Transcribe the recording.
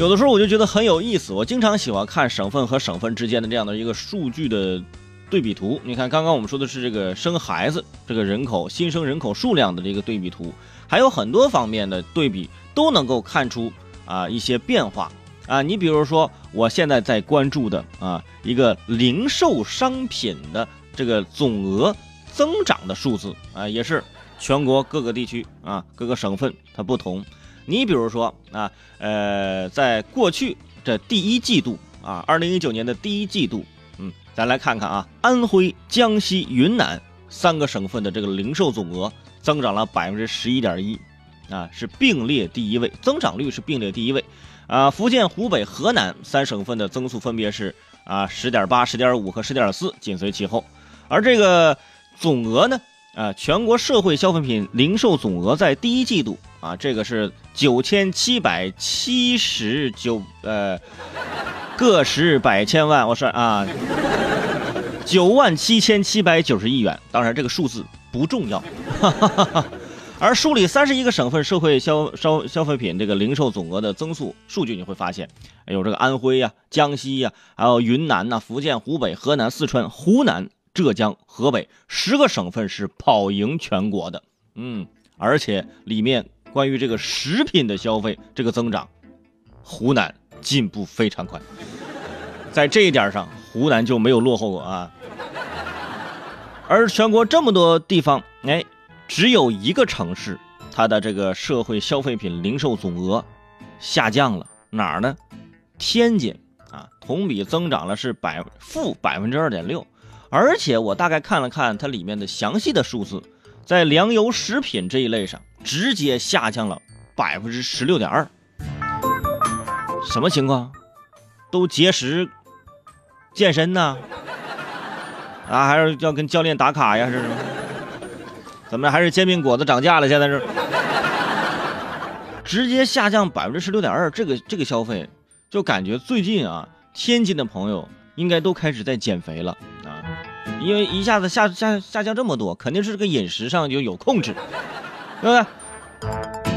有的时候我就觉得很有意思，我经常喜欢看省份和省份之间的这样的一个数据的对比图。你看，刚刚我们说的是这个生孩子这个人口新生人口数量的这个对比图，还有很多方面的对比都能够看出啊一些变化啊。你比如说，我现在在关注的啊一个零售商品的这个总额增长的数字啊，也是全国各个地区啊各个省份它不同。你比如说啊，呃，在过去这第一季度啊，二零一九年的第一季度，嗯，咱来看看啊，安徽、江西、云南三个省份的这个零售总额增长了百分之十一点一，啊，是并列第一位，增长率是并列第一位，啊，福建、湖北、河南三省份的增速分别是啊十点八、十点五和十点四，紧随其后，而这个总额呢？啊，全国社会消费品零售总额在第一季度啊，这个是九千七百七十九呃，个十百千万，我说啊，九万七千七百九十亿元。当然，这个数字不重要。而梳理三十一个省份社会消消消费品这个零售总额的增速数据，你会发现，有这个安徽呀、江西呀，还有云南呐、福建、湖北、河南、四川、湖南。浙江、河北十个省份是跑赢全国的，嗯，而且里面关于这个食品的消费这个增长，湖南进步非常快，在这一点上，湖南就没有落后过啊。而全国这么多地方，哎，只有一个城市，它的这个社会消费品零售总额下降了，哪儿呢？天津啊，同比增长了是百负百分之二点六。而且我大概看了看它里面的详细的数字，在粮油食品这一类上，直接下降了百分之十六点二。什么情况？都节食、健身呢？啊，还是要跟教练打卡呀？是什么？怎么还是煎饼果子涨价了？现在是直接下降百分之十六点二。这个这个消费，就感觉最近啊，天津的朋友应该都开始在减肥了啊。因为一下子下下下降这么多，肯定是这个饮食上就有控制，对不对？